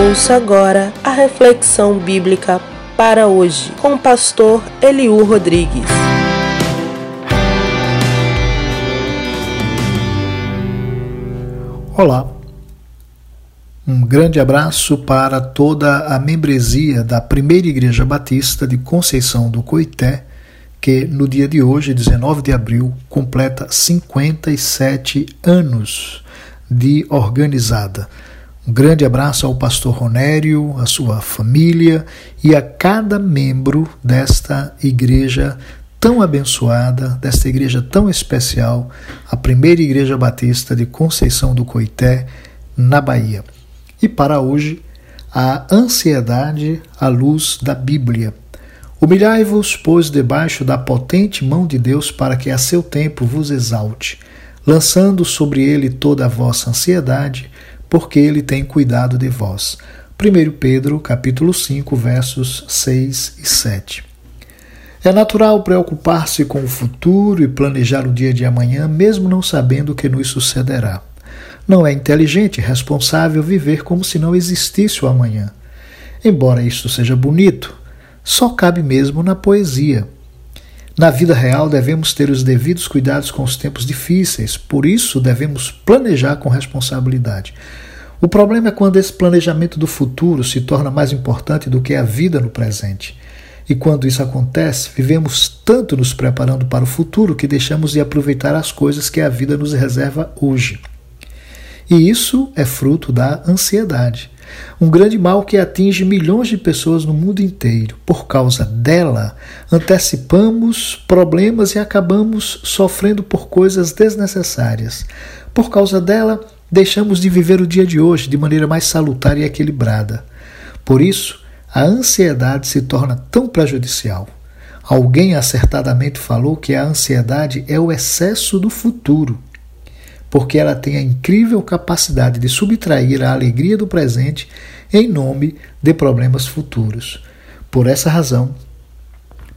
Ouça agora a reflexão bíblica para hoje com o pastor Eliú Rodrigues. Olá. Um grande abraço para toda a membresia da Primeira Igreja Batista de Conceição do Coité, que no dia de hoje, 19 de abril, completa 57 anos de organizada. Um grande abraço ao pastor Ronério, à sua família e a cada membro desta igreja tão abençoada, desta igreja tão especial, a primeira igreja batista de Conceição do Coité, na Bahia. E para hoje, a ansiedade à luz da Bíblia. Humilhai-vos, pois, debaixo da potente mão de Deus, para que a seu tempo vos exalte, lançando sobre ele toda a vossa ansiedade, porque ele tem cuidado de vós. 1 Pedro, capítulo 5, versos 6 e 7. É natural preocupar-se com o futuro e planejar o dia de amanhã, mesmo não sabendo o que nos sucederá. Não é inteligente e responsável viver como se não existisse o amanhã. Embora isto seja bonito, só cabe mesmo na poesia. Na vida real, devemos ter os devidos cuidados com os tempos difíceis, por isso devemos planejar com responsabilidade. O problema é quando esse planejamento do futuro se torna mais importante do que a vida no presente. E quando isso acontece, vivemos tanto nos preparando para o futuro que deixamos de aproveitar as coisas que a vida nos reserva hoje. E isso é fruto da ansiedade um grande mal que atinge milhões de pessoas no mundo inteiro. Por causa dela, antecipamos problemas e acabamos sofrendo por coisas desnecessárias. Por causa dela, deixamos de viver o dia de hoje de maneira mais salutar e equilibrada. Por isso, a ansiedade se torna tão prejudicial. Alguém acertadamente falou que a ansiedade é o excesso do futuro porque ela tem a incrível capacidade de subtrair a alegria do presente em nome de problemas futuros. Por essa razão,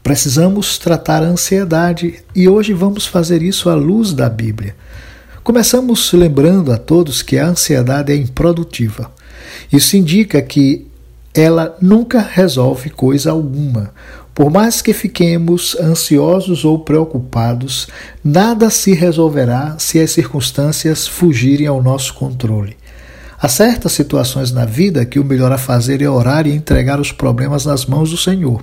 precisamos tratar a ansiedade e hoje vamos fazer isso à luz da Bíblia. Começamos lembrando a todos que a ansiedade é improdutiva. Isso indica que ela nunca resolve coisa alguma. Por mais que fiquemos ansiosos ou preocupados, nada se resolverá se as circunstâncias fugirem ao nosso controle. Há certas situações na vida que o melhor a fazer é orar e entregar os problemas nas mãos do Senhor.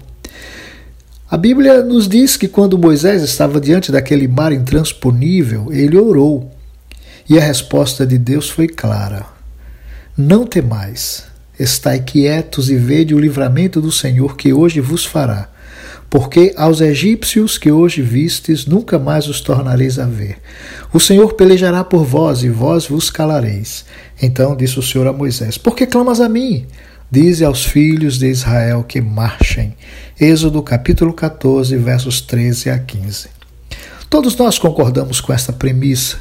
A Bíblia nos diz que quando Moisés estava diante daquele mar intransponível, ele orou. E a resposta de Deus foi clara: Não temais, estai quietos e vede o livramento do Senhor que hoje vos fará. Porque aos egípcios que hoje vistes, nunca mais os tornareis a ver. O Senhor pelejará por vós, e vós vos calareis. Então disse o Senhor a Moisés: Por que clamas a mim? Dize aos filhos de Israel que marchem. Êxodo capítulo 14, versos 13 a 15. Todos nós concordamos com esta premissa.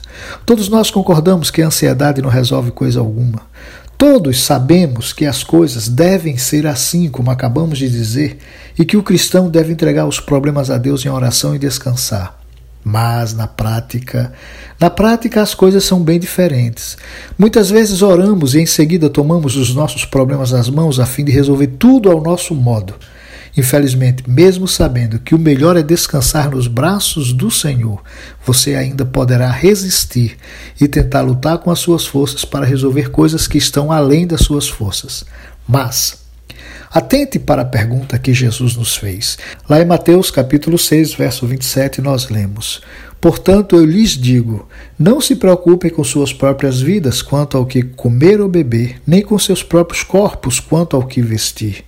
Todos nós concordamos que a ansiedade não resolve coisa alguma. Todos sabemos que as coisas devem ser assim, como acabamos de dizer, e que o cristão deve entregar os problemas a Deus em oração e descansar. Mas na prática, na prática as coisas são bem diferentes. Muitas vezes oramos e em seguida tomamos os nossos problemas nas mãos a fim de resolver tudo ao nosso modo. Infelizmente, mesmo sabendo que o melhor é descansar nos braços do Senhor, você ainda poderá resistir e tentar lutar com as suas forças para resolver coisas que estão além das suas forças. Mas Atente para a pergunta que Jesus nos fez. Lá em Mateus capítulo 6, verso 27, nós lemos: Portanto, eu lhes digo: não se preocupem com suas próprias vidas quanto ao que comer ou beber, nem com seus próprios corpos quanto ao que vestir.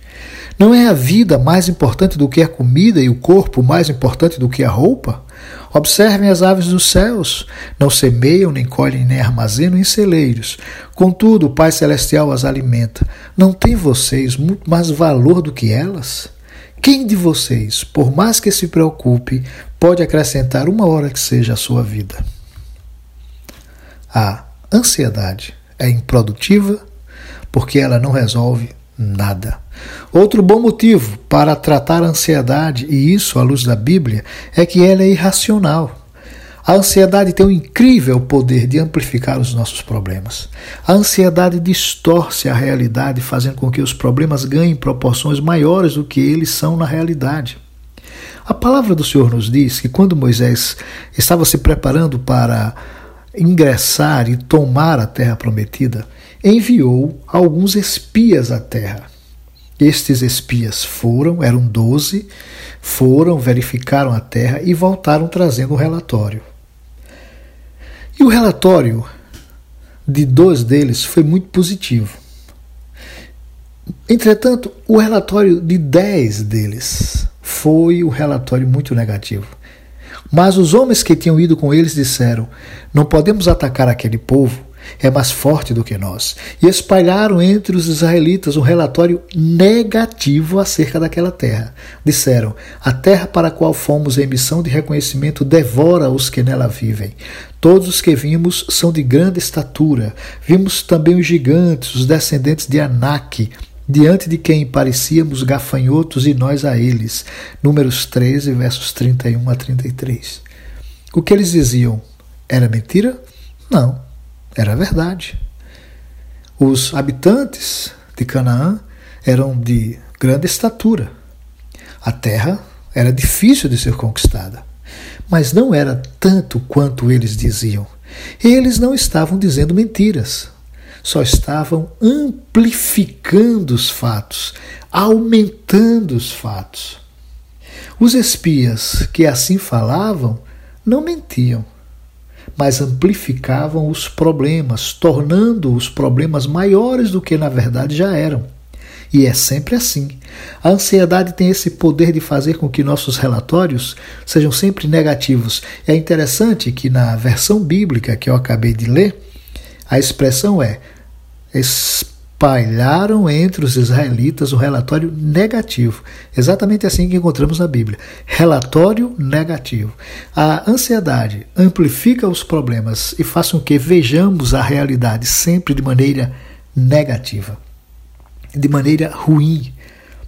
Não é a vida mais importante do que a comida e o corpo mais importante do que a roupa? Observem as aves dos céus, não semeiam, nem colhem, nem armazenam em celeiros. Contudo, o Pai Celestial as alimenta. Não tem vocês muito mais valor do que elas? Quem de vocês, por mais que se preocupe, pode acrescentar uma hora que seja a sua vida? A ansiedade é improdutiva porque ela não resolve nada. Outro bom motivo para tratar a ansiedade, e isso à luz da Bíblia, é que ela é irracional. A ansiedade tem um incrível poder de amplificar os nossos problemas. A ansiedade distorce a realidade, fazendo com que os problemas ganhem proporções maiores do que eles são na realidade. A palavra do Senhor nos diz que quando Moisés estava se preparando para ingressar e tomar a terra prometida, enviou alguns espias à terra. Estes espias foram, eram doze, foram, verificaram a terra e voltaram trazendo um relatório. E o relatório de dois deles foi muito positivo. Entretanto, o relatório de dez deles foi um relatório muito negativo. Mas os homens que tinham ido com eles disseram: Não podemos atacar aquele povo, é mais forte do que nós. E espalharam entre os israelitas um relatório negativo acerca daquela terra. Disseram: A terra para a qual fomos em missão de reconhecimento devora os que nela vivem. Todos os que vimos são de grande estatura. Vimos também os gigantes, os descendentes de Anak diante de quem parecíamos gafanhotos e nós a eles. Números 13, versos 31 a 33. O que eles diziam era mentira? Não, era verdade. Os habitantes de Canaã eram de grande estatura. A terra era difícil de ser conquistada, mas não era tanto quanto eles diziam. Eles não estavam dizendo mentiras só estavam amplificando os fatos, aumentando os fatos. Os espias que assim falavam não mentiam, mas amplificavam os problemas, tornando os problemas maiores do que na verdade já eram. E é sempre assim. A ansiedade tem esse poder de fazer com que nossos relatórios sejam sempre negativos. É interessante que na versão bíblica que eu acabei de ler, a expressão é: espalharam entre os israelitas o relatório negativo. Exatamente assim que encontramos na Bíblia. Relatório negativo. A ansiedade amplifica os problemas e faz com que vejamos a realidade sempre de maneira negativa, de maneira ruim,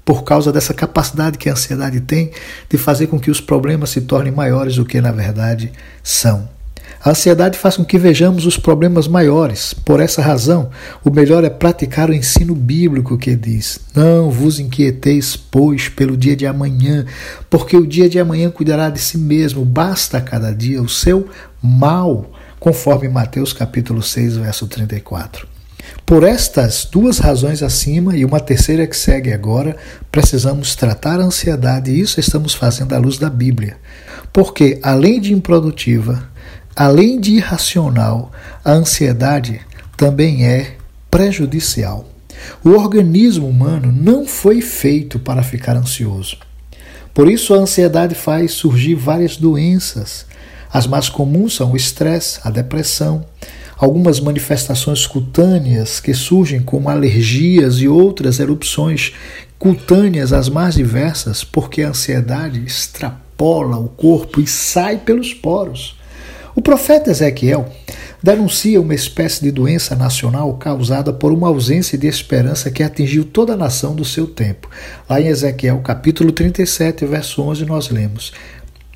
por causa dessa capacidade que a ansiedade tem de fazer com que os problemas se tornem maiores do que na verdade são. A ansiedade faz com que vejamos os problemas maiores. Por essa razão, o melhor é praticar o ensino bíblico que diz: Não vos inquieteis, pois, pelo dia de amanhã, porque o dia de amanhã cuidará de si mesmo, basta cada dia o seu mal, conforme Mateus capítulo 6, verso 34. Por estas duas razões acima e uma terceira que segue agora, precisamos tratar a ansiedade e isso estamos fazendo à luz da Bíblia. Porque, além de improdutiva, Além de irracional, a ansiedade também é prejudicial. O organismo humano não foi feito para ficar ansioso. Por isso, a ansiedade faz surgir várias doenças. As mais comuns são o estresse, a depressão, algumas manifestações cutâneas que surgem como alergias e outras erupções cutâneas as mais diversas, porque a ansiedade extrapola o corpo e sai pelos poros. O profeta Ezequiel denuncia uma espécie de doença nacional causada por uma ausência de esperança que atingiu toda a nação do seu tempo. Lá em Ezequiel, capítulo 37, verso 11, nós lemos: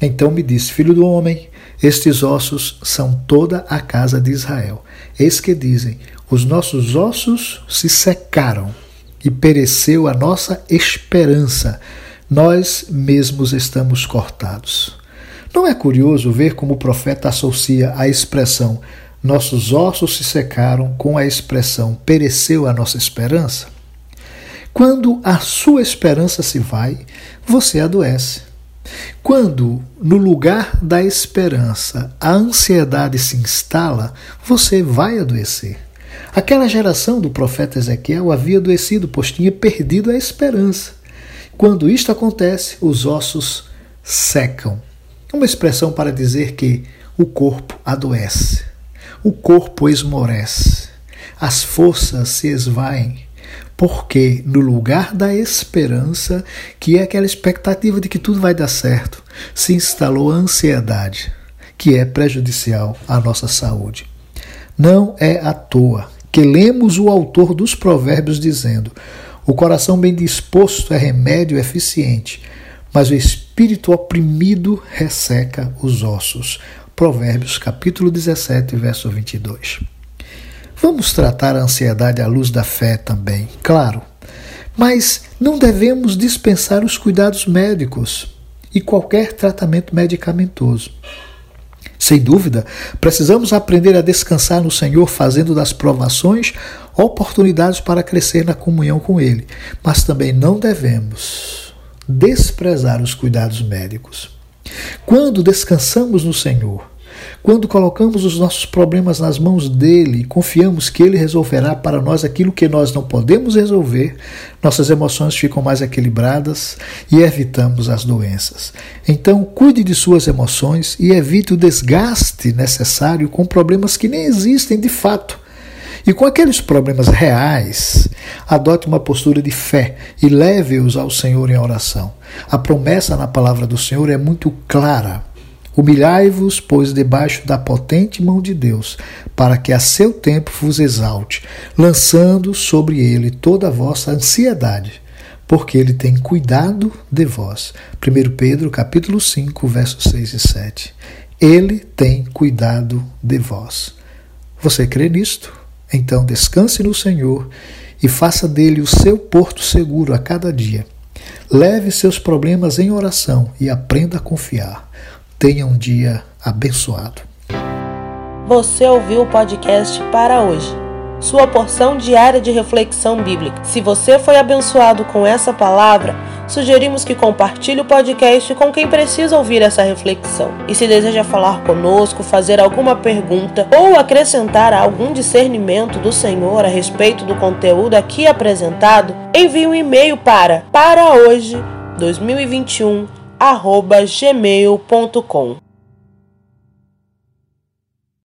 Então me disse, filho do homem, estes ossos são toda a casa de Israel. Eis que dizem: Os nossos ossos se secaram e pereceu a nossa esperança. Nós mesmos estamos cortados. Não é curioso ver como o profeta associa a expressão nossos ossos se secaram com a expressão pereceu a nossa esperança? Quando a sua esperança se vai, você adoece. Quando, no lugar da esperança, a ansiedade se instala, você vai adoecer. Aquela geração do profeta Ezequiel havia adoecido, pois tinha perdido a esperança. Quando isto acontece, os ossos secam. Uma expressão para dizer que o corpo adoece, o corpo esmorece, as forças se esvaem, porque no lugar da esperança, que é aquela expectativa de que tudo vai dar certo, se instalou a ansiedade, que é prejudicial à nossa saúde. Não é à toa que lemos o autor dos Provérbios dizendo: O coração bem disposto é remédio eficiente mas o espírito oprimido resseca os ossos. Provérbios capítulo 17, verso 22. Vamos tratar a ansiedade à luz da fé também, claro, mas não devemos dispensar os cuidados médicos e qualquer tratamento medicamentoso. Sem dúvida, precisamos aprender a descansar no Senhor, fazendo das provações oportunidades para crescer na comunhão com Ele, mas também não devemos desprezar os cuidados médicos. Quando descansamos no Senhor, quando colocamos os nossos problemas nas mãos dele e confiamos que ele resolverá para nós aquilo que nós não podemos resolver, nossas emoções ficam mais equilibradas e evitamos as doenças. Então, cuide de suas emoções e evite o desgaste necessário com problemas que nem existem de fato. E com aqueles problemas reais, adote uma postura de fé e leve-os ao Senhor em oração. A promessa na palavra do Senhor é muito clara. Humilhai-vos, pois, debaixo da potente mão de Deus, para que a seu tempo vos exalte, lançando sobre ele toda a vossa ansiedade, porque ele tem cuidado de vós. 1 Pedro, capítulo 5, versos 6 e 7. Ele tem cuidado de vós. Você crê nisto? Então descanse no Senhor e faça dele o seu porto seguro a cada dia. Leve seus problemas em oração e aprenda a confiar. Tenha um dia abençoado. Você ouviu o podcast para hoje. Sua porção diária de reflexão bíblica. Se você foi abençoado com essa palavra, sugerimos que compartilhe o podcast com quem precisa ouvir essa reflexão. E se deseja falar conosco, fazer alguma pergunta ou acrescentar algum discernimento do Senhor a respeito do conteúdo aqui apresentado, envie um e-mail para para hoje 2021 gmail.com